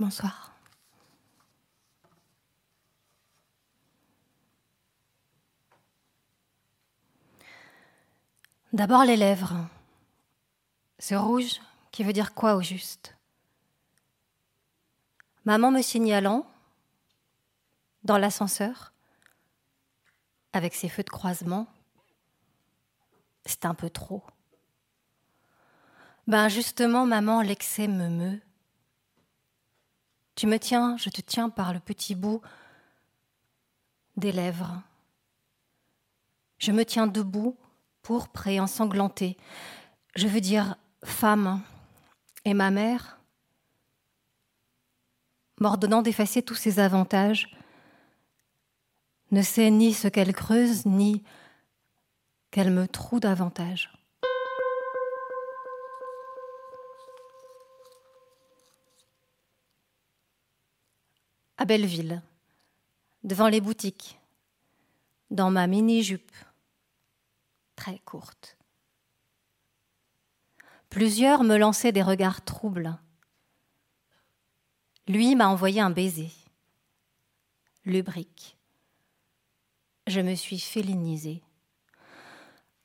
Bonsoir. D'abord les lèvres. Ce rouge qui veut dire quoi au juste? Maman me signalant, dans l'ascenseur, avec ses feux de croisement, c'est un peu trop. Ben justement, maman, l'excès me meut. Tu me tiens, je te tiens par le petit bout des lèvres. Je me tiens debout, pourpre et ensanglanté. Je veux dire femme. Et ma mère, m'ordonnant d'effacer tous ses avantages, ne sait ni ce qu'elle creuse, ni qu'elle me troue davantage. À Belleville, devant les boutiques, dans ma mini-jupe, très courte. Plusieurs me lançaient des regards troubles. Lui m'a envoyé un baiser, lubrique. Je me suis félinisée.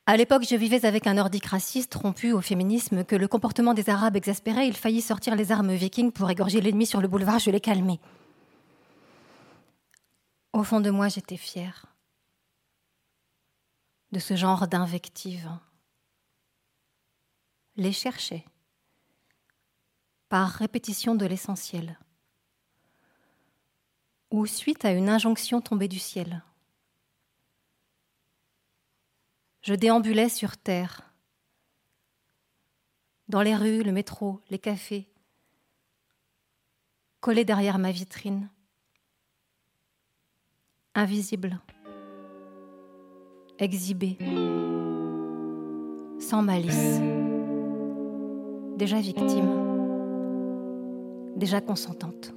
À l'époque, je vivais avec un nordique raciste rompu au féminisme que le comportement des Arabes exaspérait. Il faillit sortir les armes vikings pour égorger l'ennemi sur le boulevard. Je l'ai calmé. Au fond de moi, j'étais fière de ce genre d'invectives. Les cherchais par répétition de l'essentiel ou suite à une injonction tombée du ciel. Je déambulais sur terre, dans les rues, le métro, les cafés, collé derrière ma vitrine, invisible, exhibé, sans malice, déjà victime, déjà consentante.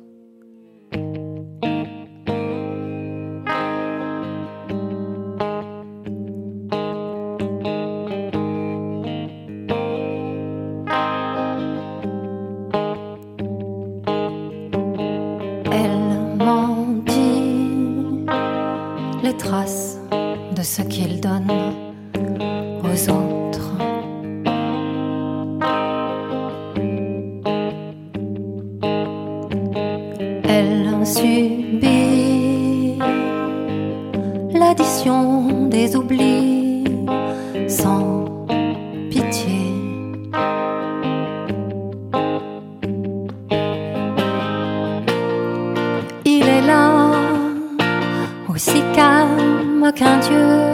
Son nom coule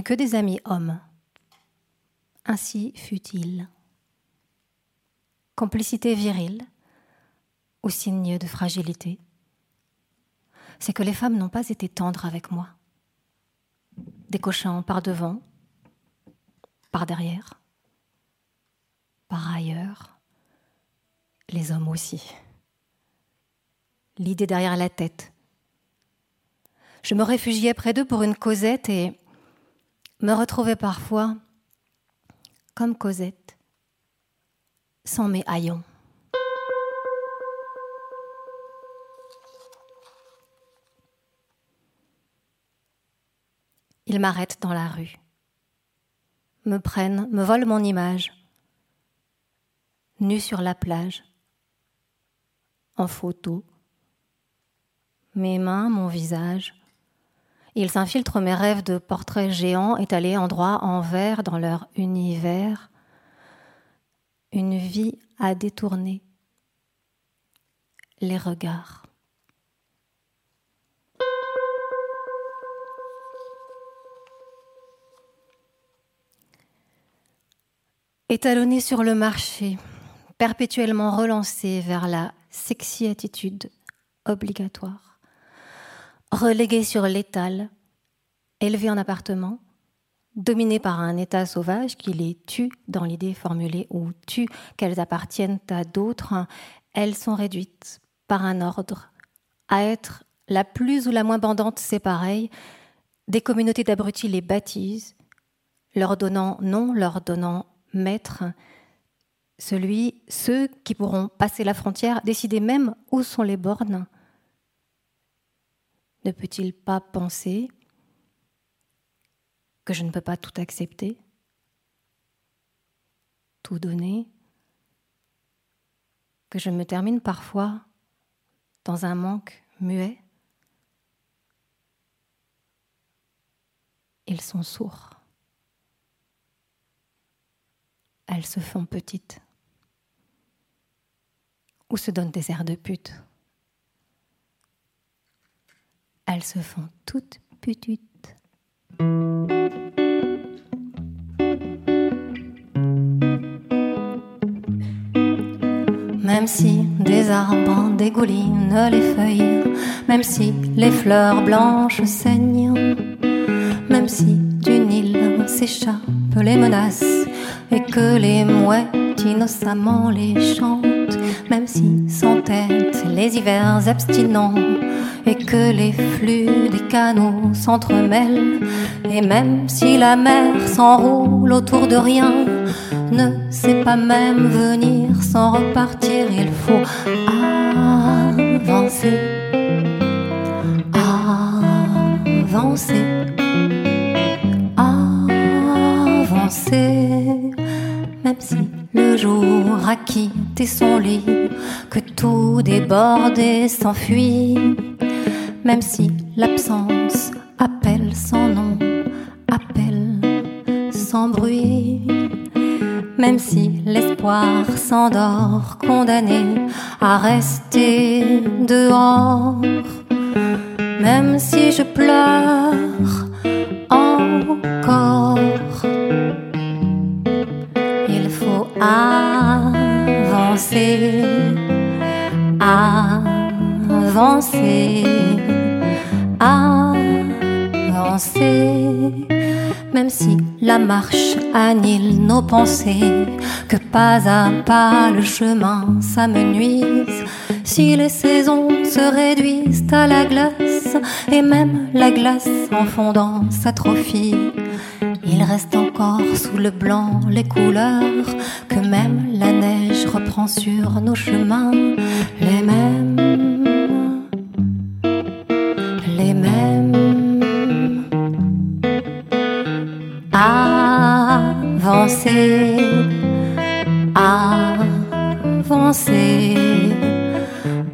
que des amis hommes. Ainsi fut-il. Complicité virile ou signe de fragilité, c'est que les femmes n'ont pas été tendres avec moi, décochant par devant, par derrière, par ailleurs, les hommes aussi. L'idée derrière la tête, je me réfugiais près d'eux pour une causette et me retrouvais parfois comme Cosette, sans mes haillons. Ils m'arrêtent dans la rue, me prennent, me volent mon image, nue sur la plage, en photo, mes mains, mon visage. Ils s'infiltrent mes rêves de portraits géants étalés endroit en verre dans leur univers. Une vie à détourner. Les regards. Étalonnés sur le marché, perpétuellement relancés vers la sexy attitude obligatoire relégués sur l'étal, élevés en appartement, dominés par un état sauvage qui les tue dans l'idée formulée ou tue qu'elles appartiennent à d'autres, elles sont réduites par un ordre à être la plus ou la moins bandante, c'est pareil, des communautés d'abrutis les baptisent, leur donnant nom, leur donnant maître, celui, ceux qui pourront passer la frontière, décider même où sont les bornes, ne peut-il pas penser que je ne peux pas tout accepter, tout donner, que je me termine parfois dans un manque muet? Ils sont sourds. Elles se font petites. Ou se donnent des airs de pute elles se font toutes petites. Même si des arbres dégoulinent les feuilles, même si les fleurs blanches saignent, même si du Nil s'échappent les menaces et que les mouettes innocemment les chantent, même si sans tête les hivers abstinents et que les flux des canaux s'entremêlent, et même si la mer s'enroule autour de rien, ne sait pas même venir sans repartir, il faut avancer, avancer, avancer, même si le jour a quitté son lit, que tout déborde s'enfuit même si l'absence appelle sans nom, appelle sans bruit, même si l'espoir s'endort, condamné à rester dehors, même si je pleure encore. Avancer, avancer, avancer. Même si la marche annule nos pensées, que pas à pas le chemin s'amenuise, si les saisons se réduisent à la glace, et même la glace en fondant s'atrophie, il reste encore sous le blanc les couleurs, que même la neige reprend sur nos chemins, les mêmes avancer, avancer,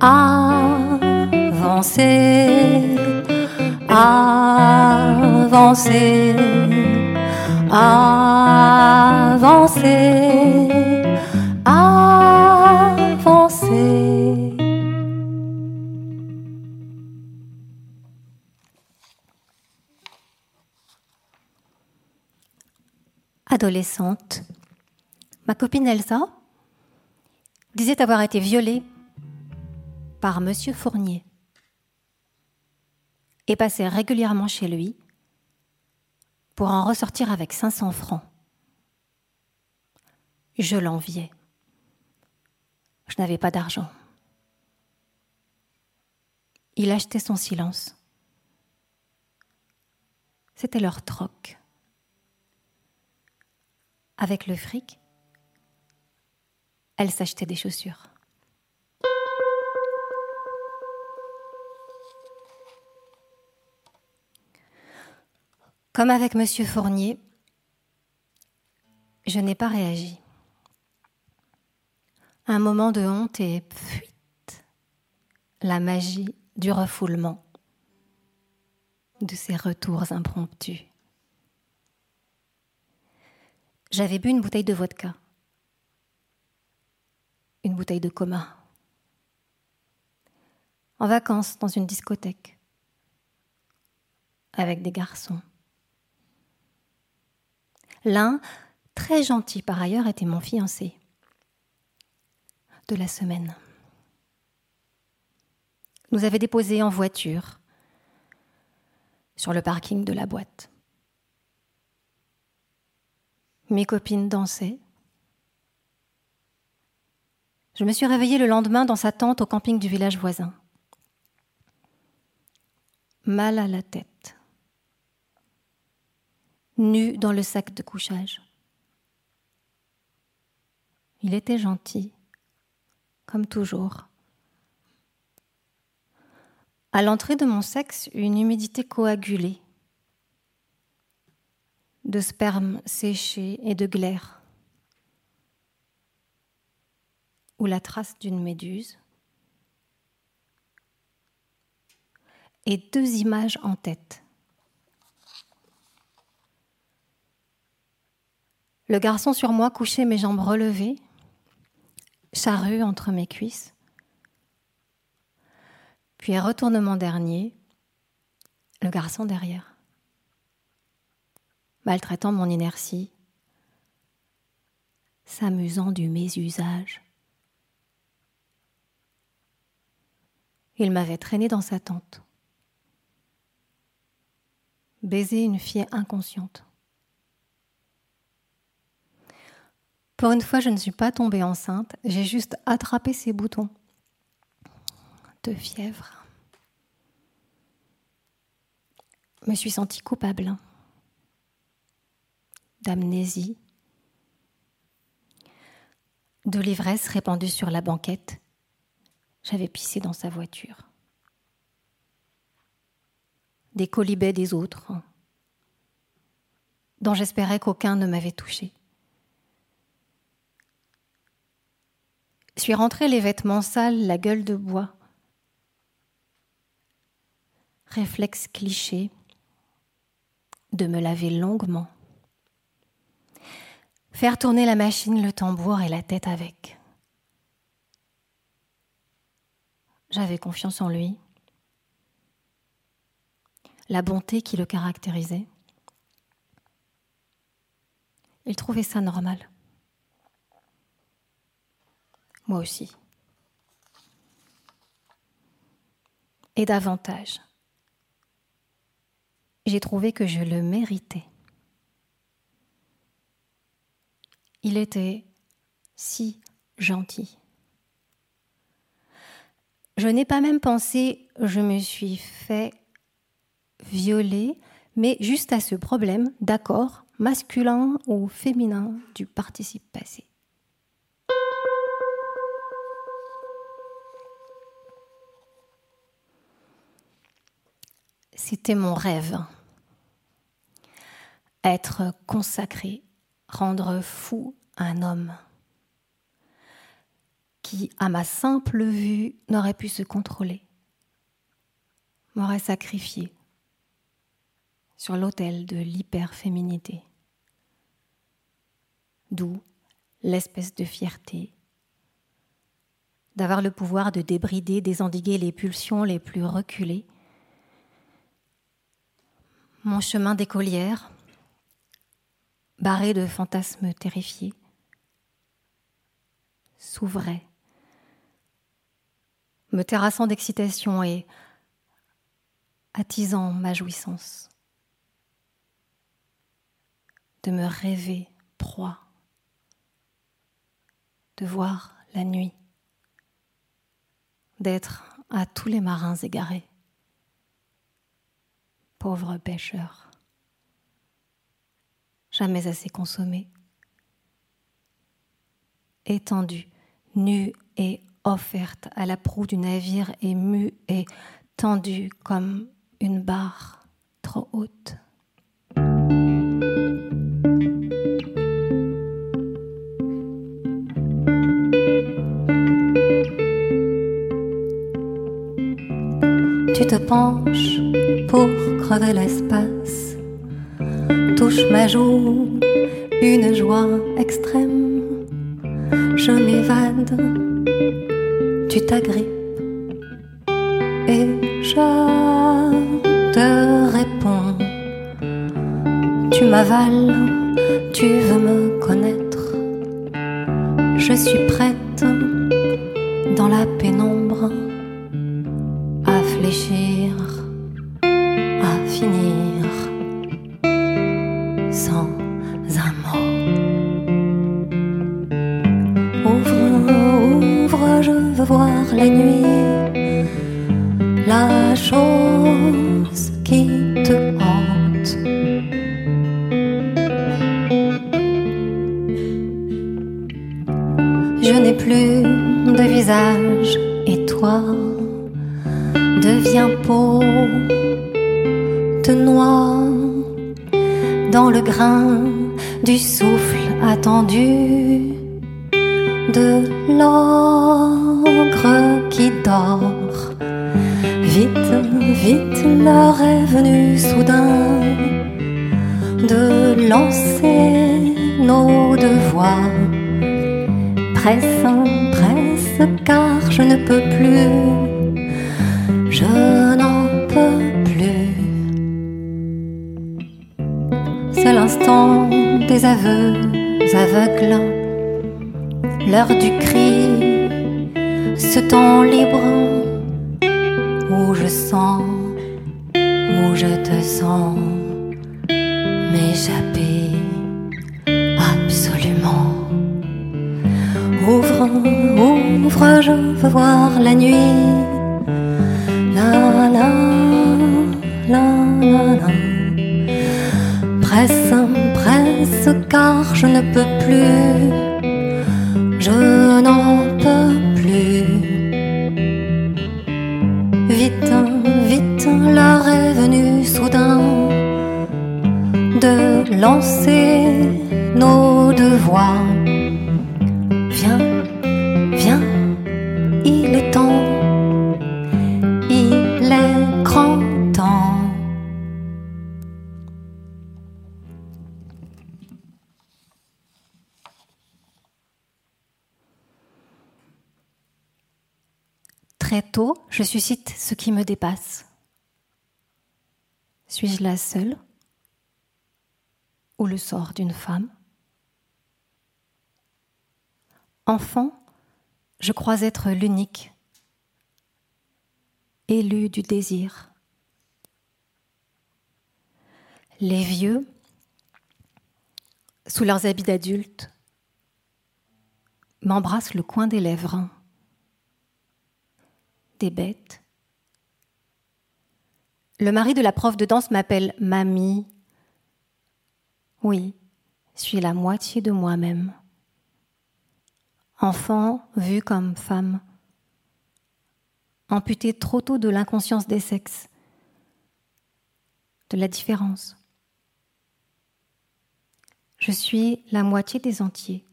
avancer, avancer, avancer. Adolescente, Ma copine Elsa disait avoir été violée par Monsieur Fournier et passait régulièrement chez lui pour en ressortir avec 500 francs. Je l'enviais. Je n'avais pas d'argent. Il achetait son silence. C'était leur troc. Avec le fric, elle s'achetait des chaussures. Comme avec Monsieur Fournier, je n'ai pas réagi. Un moment de honte et fuite, la magie du refoulement, de ces retours impromptus. J'avais bu une bouteille de vodka une bouteille de coma. En vacances dans une discothèque avec des garçons. L'un, très gentil par ailleurs, était mon fiancé de la semaine. Nous avait déposé en voiture sur le parking de la boîte. Mes copines dansaient. Je me suis réveillée le lendemain dans sa tente au camping du village voisin. Mal à la tête. Nu dans le sac de couchage. Il était gentil, comme toujours. À l'entrée de mon sexe, une humidité coagulée, de sperme séché et de glaire. ou la trace d'une méduse, et deux images en tête. Le garçon sur moi couché, mes jambes relevées, charrue entre mes cuisses. Puis retournement dernier, le garçon derrière, maltraitant mon inertie, s'amusant du mésusage. Il m'avait traîné dans sa tente. Baiser une fille inconsciente. Pour une fois, je ne suis pas tombée enceinte, j'ai juste attrapé ses boutons de fièvre. Me suis sentie coupable d'amnésie, de l'ivresse répandue sur la banquette j'avais pissé dans sa voiture. Des colibets des autres, dont j'espérais qu'aucun ne m'avait touché. Suis rentrée les vêtements sales, la gueule de bois. Réflexe cliché de me laver longuement. faire tourner la machine, le tambour et la tête avec. J'avais confiance en lui, la bonté qui le caractérisait. Il trouvait ça normal. Moi aussi. Et davantage. J'ai trouvé que je le méritais. Il était si gentil. Je n'ai pas même pensé, je me suis fait violer, mais juste à ce problème d'accord masculin ou féminin du participe passé. C'était mon rêve. Être consacré, rendre fou un homme qui, à ma simple vue, n'aurait pu se contrôler, m'aurait sacrifié sur l'autel de l'hyperféminité. D'où l'espèce de fierté d'avoir le pouvoir de débrider, désendiguer les pulsions les plus reculées. Mon chemin d'écolière, barré de fantasmes terrifiés, s'ouvrait, me terrassant d'excitation et attisant ma jouissance, de me rêver proie, de voir la nuit, d'être à tous les marins égarés. Pauvres pêcheurs jamais assez consommée. Étendue, nue et offerte à la proue du navire mue et tendue comme une barre trop haute. Tu te penches pour crever l'espace touche ma joue, une joie extrême. Je m'évade, tu t'agrippes et je te réponds. Tu m'avales, tu veux me connaître. Je suis prête dans la pénombre à fléchir, voir la nuit la chose qui te hante. Je n'ai plus de visage et toi deviens peau de noix dans le grain du souffle attendu de qui Vite, vite, l'heure est venue soudain de lancer nos devoirs. Presse, presse, car je ne peux plus, je n'en peux plus. C'est l'instant des aveux aveugles l'heure du cri, ce temps libre où je sens, où je te sens m'échapper absolument. Ouvre, ouvre, je veux voir la nuit. Je suscite ce qui me dépasse. Suis-je la seule ou le sort d'une femme? Enfant, je crois être l'unique, élu du désir. Les vieux, sous leurs habits d'adultes, m'embrassent le coin des lèvres. Des bêtes. Le mari de la prof de danse m'appelle mamie. Oui, suis la moitié de moi-même. Enfant vu comme femme. Amputé trop tôt de l'inconscience des sexes, de la différence. Je suis la moitié des entiers.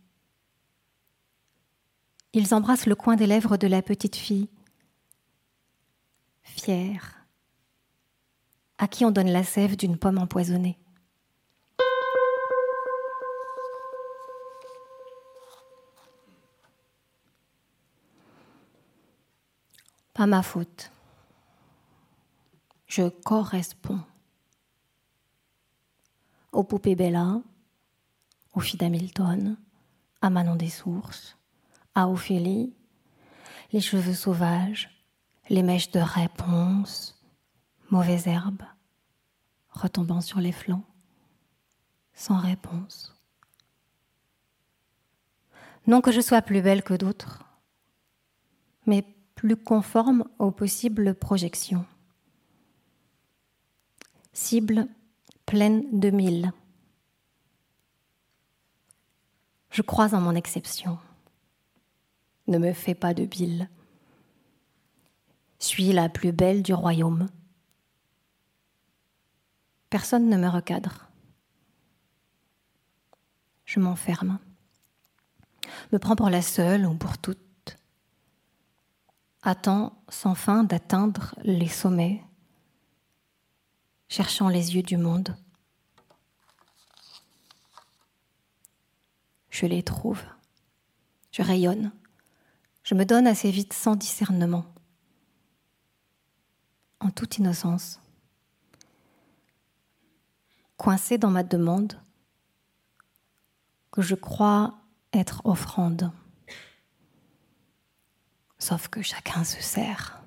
Ils embrassent le coin des lèvres de la petite fille, fière, à qui on donne la sève d'une pomme empoisonnée. Pas ma faute. Je corresponds aux poupées Bella, aux filles d'Hamilton, à Manon des Sources, à Ophélie, les cheveux sauvages, les mèches de réponse, mauvaises herbes, retombant sur les flancs, sans réponse. Non que je sois plus belle que d'autres, mais plus conforme aux possibles projections. Cible pleine de mille. Je crois en mon exception. Ne me fais pas de bile. Suis la plus belle du royaume. Personne ne me recadre. Je m'enferme, me prends pour la seule ou pour toute attend sans fin d'atteindre les sommets, cherchant les yeux du monde. Je les trouve, je rayonne, je me donne assez vite sans discernement, en toute innocence, coincé dans ma demande que je crois être offrande. Sauf que chacun se sert.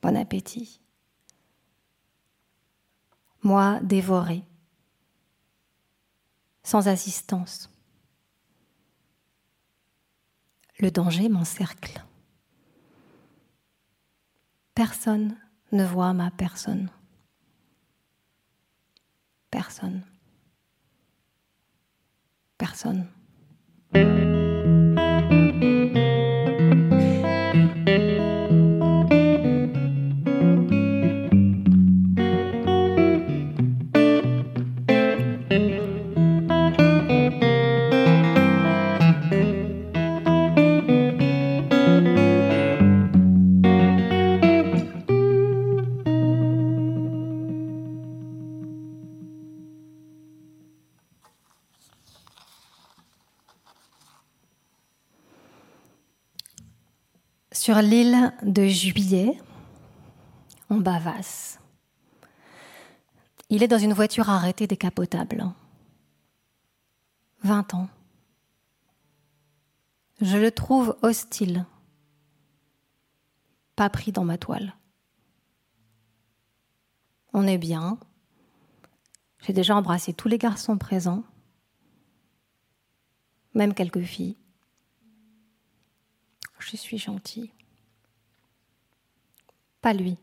Bon appétit. Moi dévoré, sans assistance. Le danger m'encercle. Personne ne voit ma personne. Personne. Personne. Sur l'île de Juillet, en Bavasse, il est dans une voiture arrêtée décapotable. 20 ans. Je le trouve hostile, pas pris dans ma toile. On est bien. J'ai déjà embrassé tous les garçons présents, même quelques filles je suis gentil. Pas lui.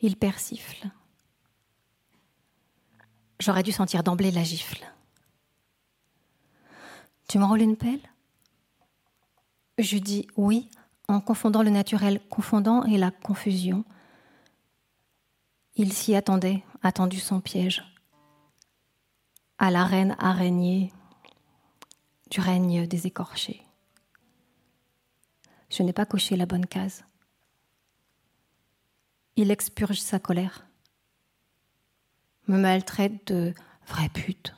Il persifle. J'aurais dû sentir d'emblée la gifle. Tu m'enrôles une pelle? Je dis oui en confondant le naturel confondant et la confusion. Il s'y attendait, attendu son piège. À la reine araignée du règne des écorchés je n'ai pas coché la bonne case. Il expurge sa colère, me maltraite de vraie pute.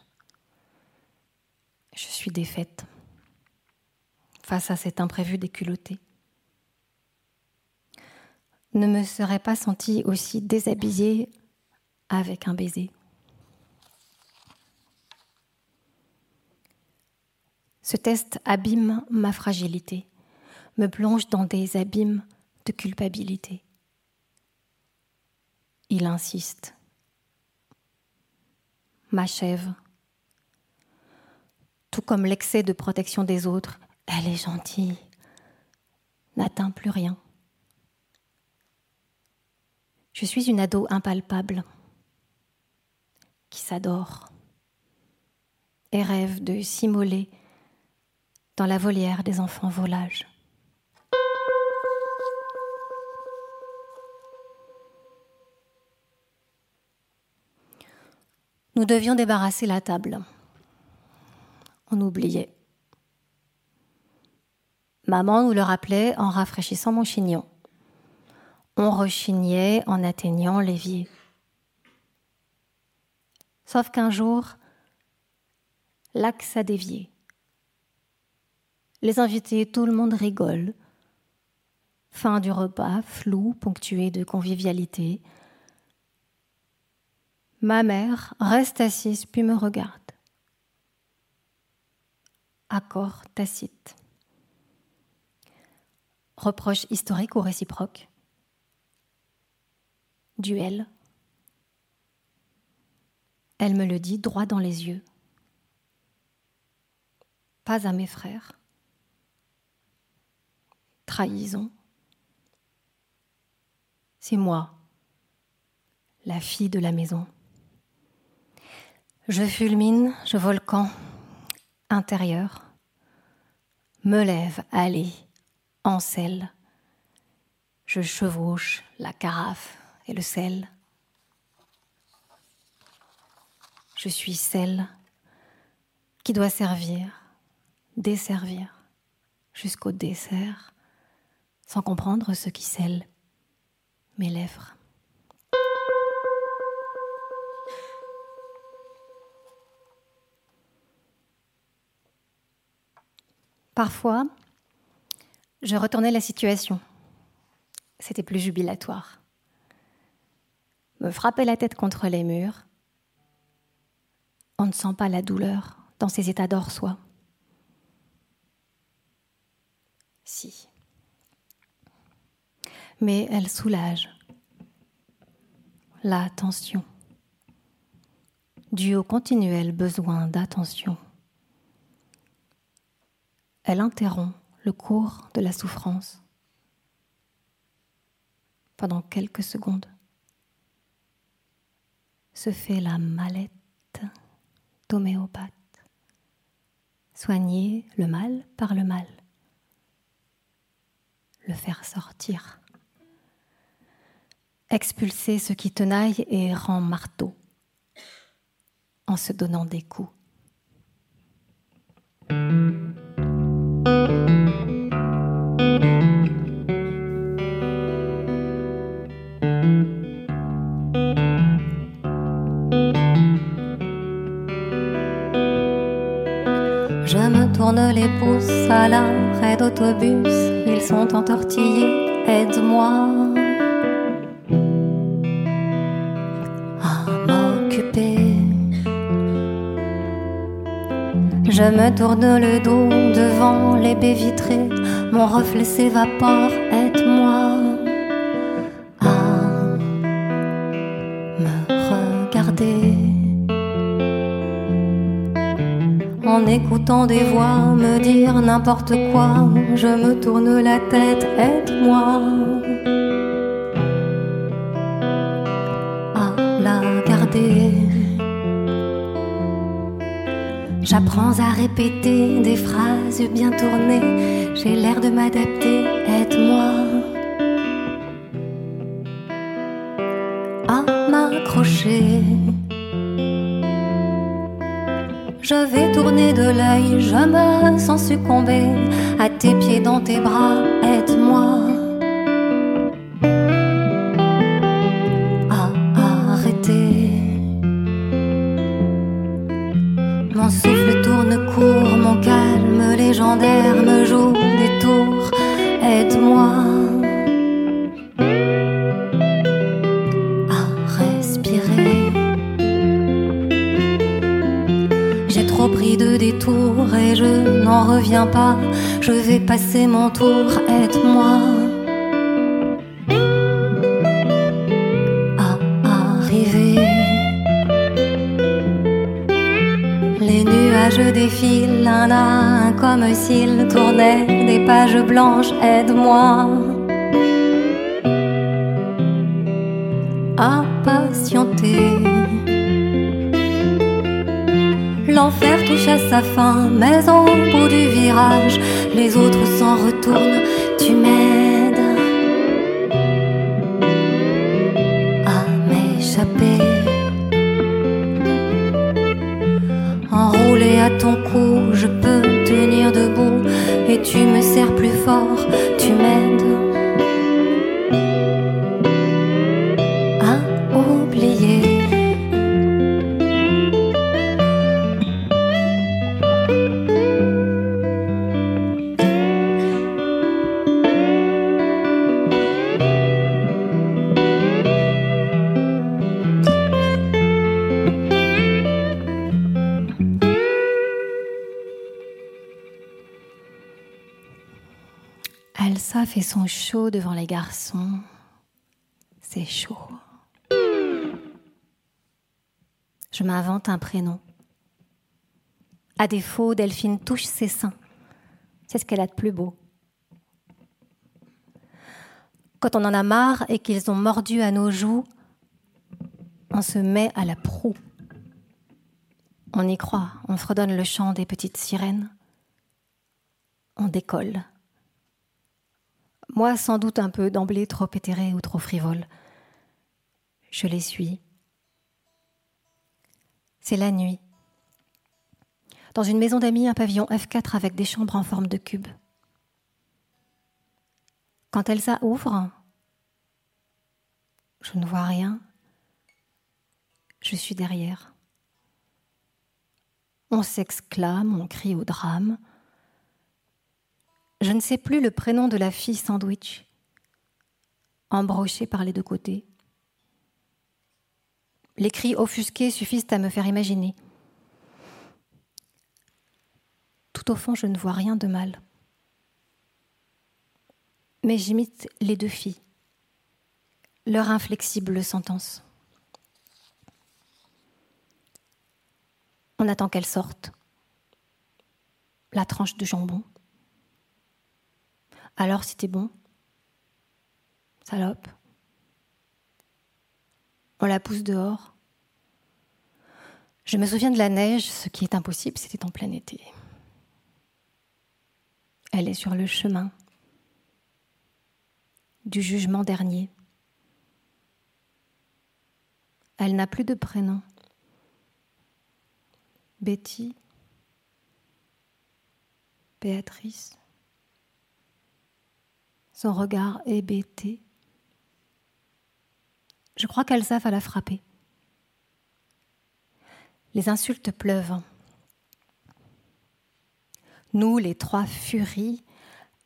Je suis défaite, face à cet imprévu déculotté. Ne me serais pas sentie aussi déshabillée avec un baiser? Ce test abîme ma fragilité, me plonge dans des abîmes de culpabilité. Il insiste, m'achève. Tout comme l'excès de protection des autres, elle est gentille, n'atteint plus rien. Je suis une ado impalpable qui s'adore et rêve de s'immoler dans la volière des enfants volages. Nous devions débarrasser la table. On oubliait. Maman nous le rappelait en rafraîchissant mon chignon. On rechignait en atteignant l'évier. Sauf qu'un jour, l'axe a dévié. Les invités, tout le monde rigole. Fin du repas, flou, ponctué de convivialité. Ma mère reste assise puis me regarde. Accord tacite. Reproche historique ou réciproque? Duel. Elle me le dit droit dans les yeux. Pas à mes frères. Trahison. C'est moi, la fille de la maison. Je fulmine, je volcan, intérieur, me lève, allez, en sel. Je chevauche la carafe et le sel. Je suis celle qui doit servir, desservir, jusqu'au dessert, sans comprendre ce qui scelle mes lèvres. Parfois, je retournais la situation. C'était plus jubilatoire. Me frapper la tête contre les murs. On ne sent pas la douleur dans ces états d'or-soi. Si. Mais elle soulage la tension, due au continuel besoin d'attention. Elle interrompt le cours de la souffrance pendant quelques secondes. Se fait la mallette d'homéopathe. Soigner le mal par le mal. Le faire sortir. Expulser ce qui tenaille et rend marteau en se donnant des coups. Pouces à l'arrêt d'autobus, ils sont entortillés, aide-moi. À m'occuper. Je me tourne le dos devant les baies vitrées, mon reflet s'évapore, En écoutant des voix me dire n'importe quoi, je me tourne la tête, aide-moi à la garder. J'apprends à répéter des phrases bien tournées, j'ai l'air de m'adapter, aide-moi à m'accrocher. Je vais tourner de l'œil, je me sens succomber à tes pieds dans tes bras, aide-moi. À arrêter. Mon souffle tourne court, mon calme légendaire je vais passer mon tour, aide-moi. À arriver. Les nuages défilent un à un comme s'ils tournaient des pages blanches, aide-moi. Mais au bout du virage, les autres s'en retournent. Tu m'aides à m'échapper. Enroulé à ton cou, je peux tenir debout et tu me serres plus fort. Fait son chaud devant les garçons. C'est chaud. Je m'invente un prénom. À défaut, Delphine touche ses seins. C'est ce qu'elle a de plus beau. Quand on en a marre et qu'ils ont mordu à nos joues, on se met à la proue. On y croit, on fredonne le chant des petites sirènes. On décolle. Moi, sans doute un peu d'emblée trop éthéré ou trop frivole. Je les suis. C'est la nuit. Dans une maison d'amis, un pavillon F4 avec des chambres en forme de cube. Quand Elsa ouvre, je ne vois rien. Je suis derrière. On s'exclame, on crie au drame. Je ne sais plus le prénom de la fille sandwich, embrochée par les deux côtés. Les cris offusqués suffisent à me faire imaginer. Tout au fond, je ne vois rien de mal. Mais j'imite les deux filles, leur inflexible sentence. On attend qu'elles sortent. La tranche de jambon. Alors c'était bon Salope. On la pousse dehors. Je me souviens de la neige, ce qui est impossible, c'était en plein été. Elle est sur le chemin du jugement dernier. Elle n'a plus de prénom. Betty, Béatrice son regard hébété. Je crois qu'Elsa va la frapper. Les insultes pleuvent. Nous, les trois furies,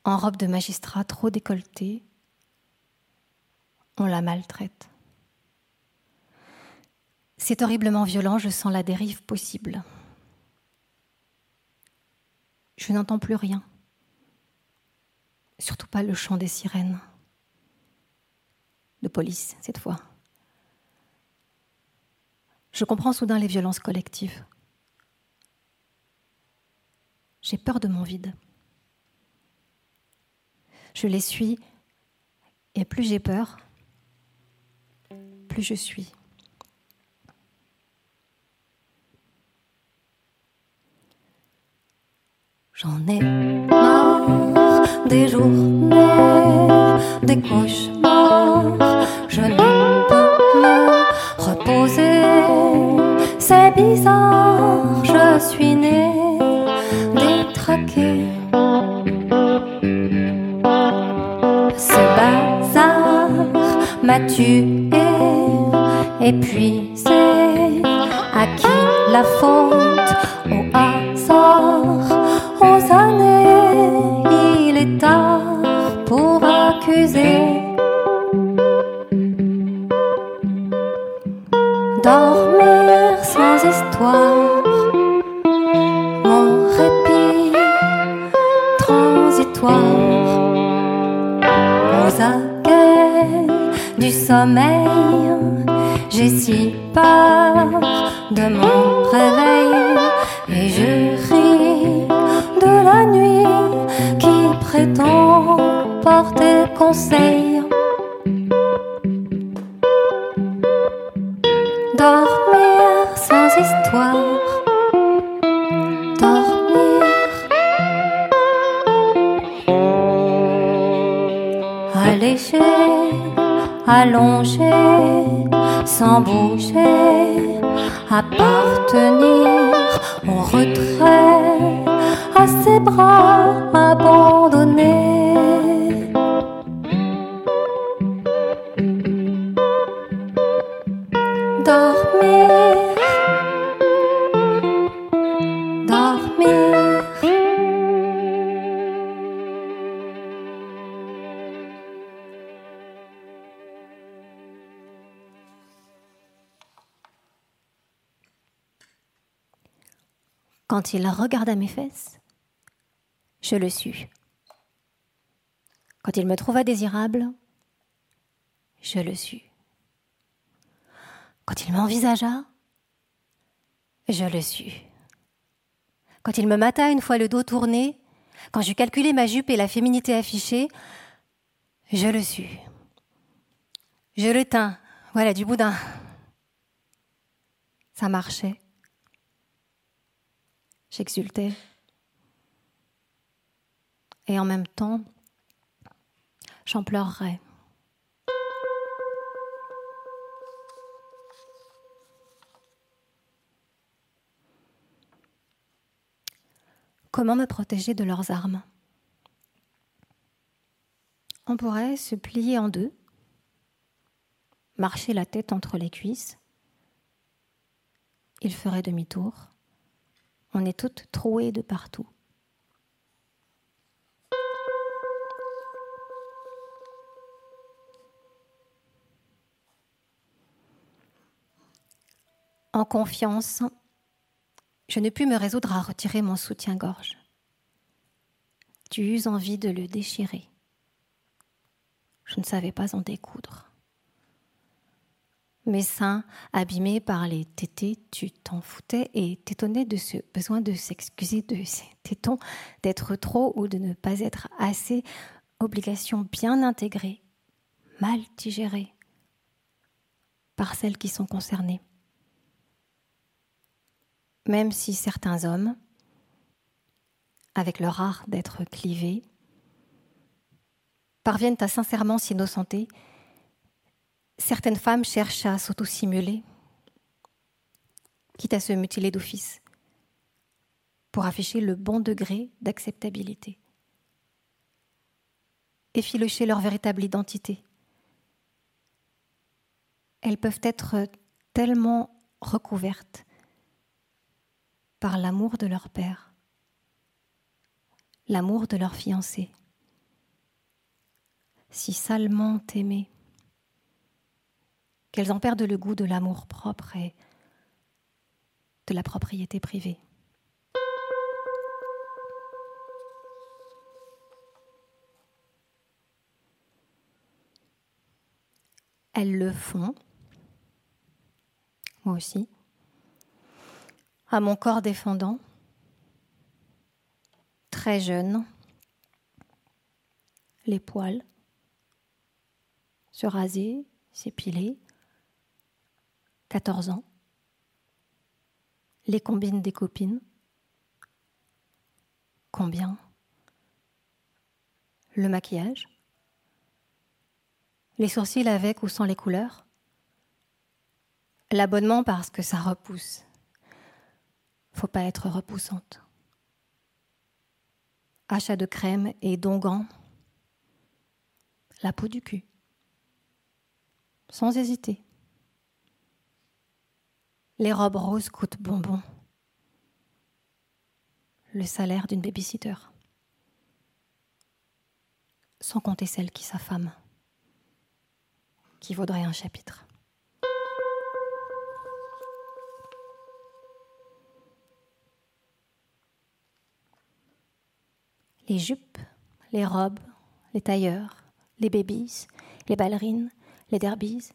en robe de magistrat trop décolletée, on la maltraite. C'est horriblement violent, je sens la dérive possible. Je n'entends plus rien. Surtout pas le chant des sirènes. De police, cette fois. Je comprends soudain les violences collectives. J'ai peur de mon vide. Je les suis, et plus j'ai peur, plus je suis. J'en ai des journées, des cauchemars. Je ne peux me reposer. C'est bizarre, je suis née détraquée. Ce bazar m'a tué, épuisé. À qui la faute? Au hasard? Pour accuser. Dormir sans histoire, mon répit histoires aux aguets du sommeil. J'ai si peur de mon réveil et je ris de la nuit qui prétend porter conseil. Dormir sans histoire. Dormir. Allégé, allongé, sans bouger, appartenir au retrait, à ses bras abandonnés. Dormir, dormir. Quand il regarda mes fesses, je le sus. Quand il me trouva désirable, je le sus. Quand il m'envisagea, je le sus. Quand il me mata une fois le dos tourné, quand j'eus calculé ma jupe et la féminité affichée, je le sus. Je le tins, voilà du boudin. Ça marchait. J'exultais. Et en même temps, j'en pleurerais. Comment me protéger de leurs armes? On pourrait se plier en deux, marcher la tête entre les cuisses. Il ferait demi-tour. On est toutes trouées de partout. En confiance, je ne pus me résoudre à retirer mon soutien-gorge. Tu eus envie de le déchirer. Je ne savais pas en découdre. Mes seins, abîmés par les tétés, tu t'en foutais et t'étonnais de ce besoin de s'excuser de ces tétons, d'être trop ou de ne pas être assez, obligation bien intégrée, mal digérée par celles qui sont concernées. Même si certains hommes, avec leur art d'être clivés, parviennent à sincèrement s'innocenter, certaines femmes cherchent à s'auto-simuler, quitte à se mutiler d'office, pour afficher le bon degré d'acceptabilité, effilocher leur véritable identité. Elles peuvent être tellement recouvertes par l'amour de leur père, l'amour de leur fiancé, si salement aimées, qu'elles en perdent le goût de l'amour propre et de la propriété privée. Elles le font, moi aussi, à mon corps défendant, très jeune, les poils, se raser, s'épiler, 14 ans, les combines des copines, combien, le maquillage, les sourcils avec ou sans les couleurs, l'abonnement parce que ça repousse. Faut pas être repoussante. Achat de crème et d'onguents, la peau du cul, sans hésiter. Les robes roses coûtent bonbon. Le salaire d'une babysitter. Sans compter celle qui s'affame, qui vaudrait un chapitre. Les jupes, les robes, les tailleurs, les babies, les ballerines, les derbies.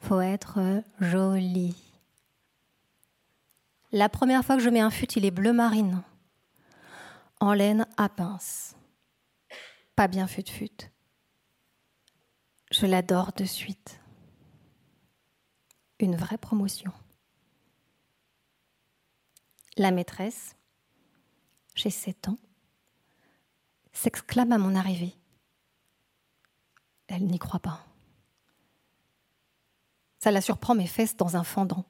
Faut être jolie. La première fois que je mets un fut, il est bleu marine, en laine à pince. Pas bien fut-fut. Je l'adore de suite. Une vraie promotion. La maîtresse, j'ai sept ans, s'exclame à mon arrivée. Elle n'y croit pas. Ça la surprend mes fesses dans un fendant.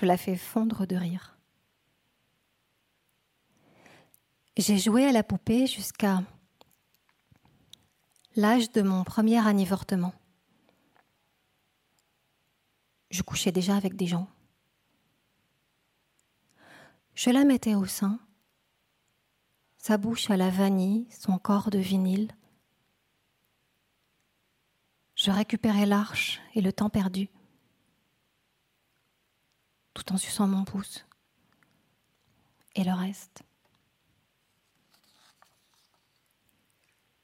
Je la fais fondre de rire. J'ai joué à la poupée jusqu'à l'âge de mon premier anivortement. Je couchais déjà avec des gens. Je la mettais au sein, sa bouche à la vanille, son corps de vinyle. Je récupérais l'arche et le temps perdu, tout en suçant mon pouce et le reste.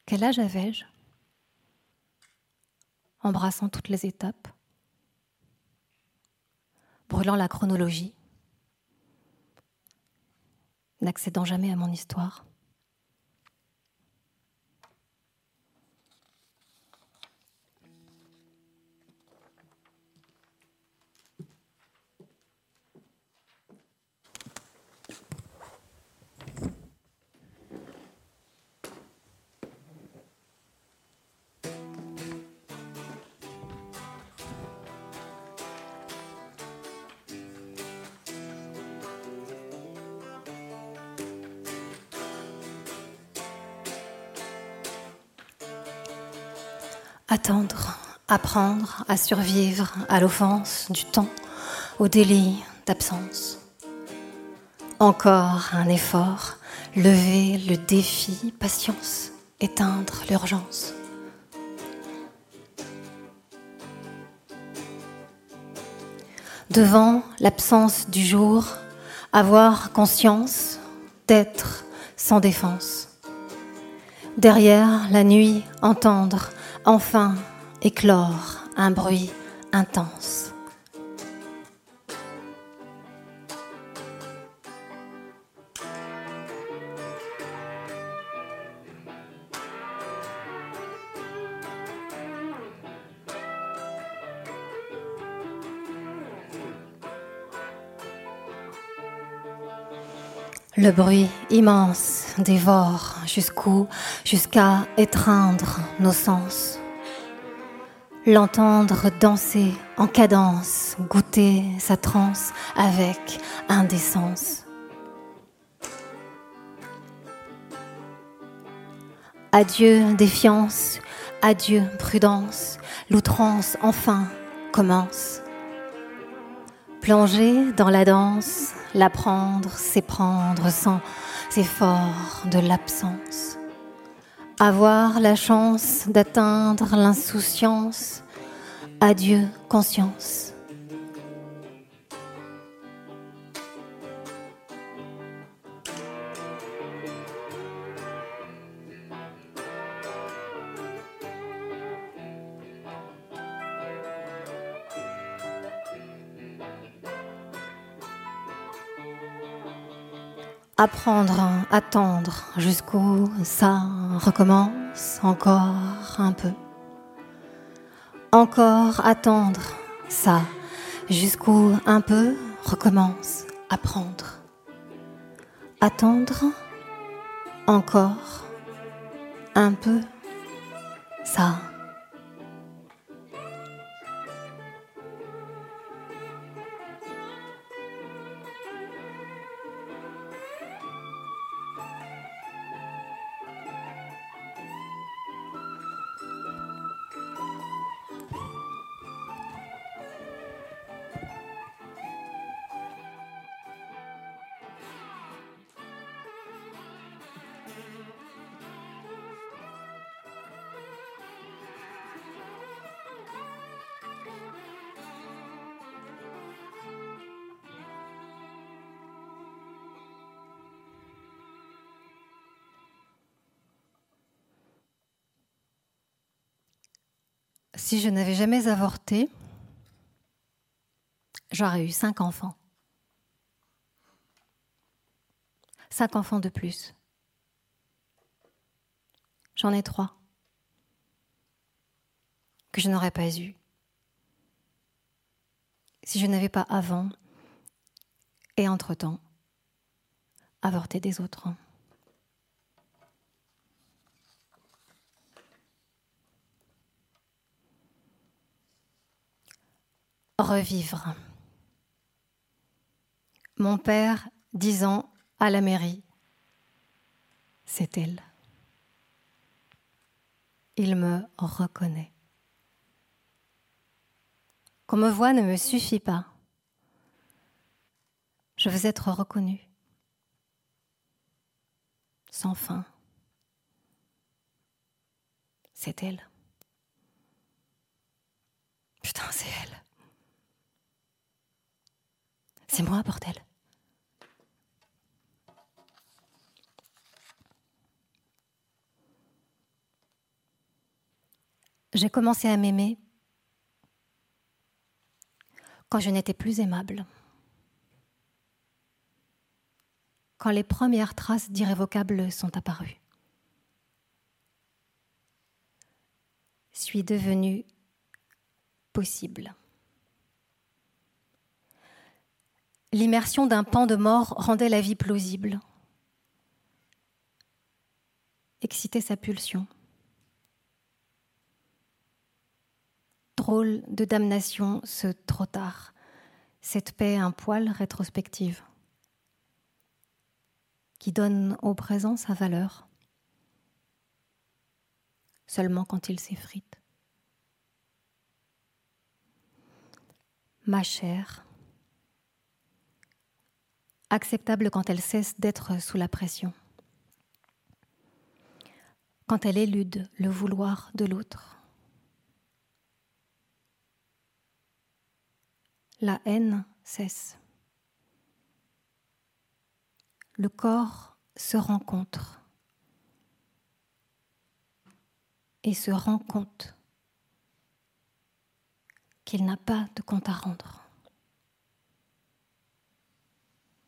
Quel âge avais-je? Embrassant toutes les étapes, brûlant la chronologie, n'accédant jamais à mon histoire. Attendre, apprendre à survivre à l'offense du temps, au délit d'absence. Encore un effort, lever le défi, patience, éteindre l'urgence. Devant l'absence du jour, avoir conscience d'être sans défense. Derrière la nuit, entendre enfin éclore un bruit intense. Le bruit immense dévore jusqu'où, jusqu'à étreindre nos sens. L'entendre danser en cadence, goûter sa transe avec indécence. Adieu défiance, adieu prudence, l'outrance enfin commence. Plonger dans la danse, l'apprendre, s'éprendre sans effort de l'absence. Avoir la chance d'atteindre l'insouciance, adieu conscience. Apprendre, attendre jusqu'où ça recommence encore un peu. Encore attendre ça jusqu'où un peu recommence apprendre. Attendre encore un peu ça. Si je n'avais jamais avorté, j'aurais eu cinq enfants. Cinq enfants de plus. J'en ai trois que je n'aurais pas eu si je n'avais pas avant et entre-temps avorté des autres. Revivre. Mon père, dix ans, à la mairie, c'est elle. Il me reconnaît. Qu'on me voit ne me suffit pas. Je veux être reconnue. Sans fin. C'est elle. Putain, c'est elle. C'est moi, bordel. J'ai commencé à m'aimer quand je n'étais plus aimable. Quand les premières traces d'irrévocable sont apparues. Suis devenue possible. L'immersion d'un pan de mort rendait la vie plausible, excitait sa pulsion. Drôle de damnation ce trop tard, cette paix un poil rétrospective, qui donne au présent sa valeur, seulement quand il s'effrite. Ma chère, acceptable quand elle cesse d'être sous la pression, quand elle élude le vouloir de l'autre. La haine cesse. Le corps se rencontre et se rend compte qu'il n'a pas de compte à rendre.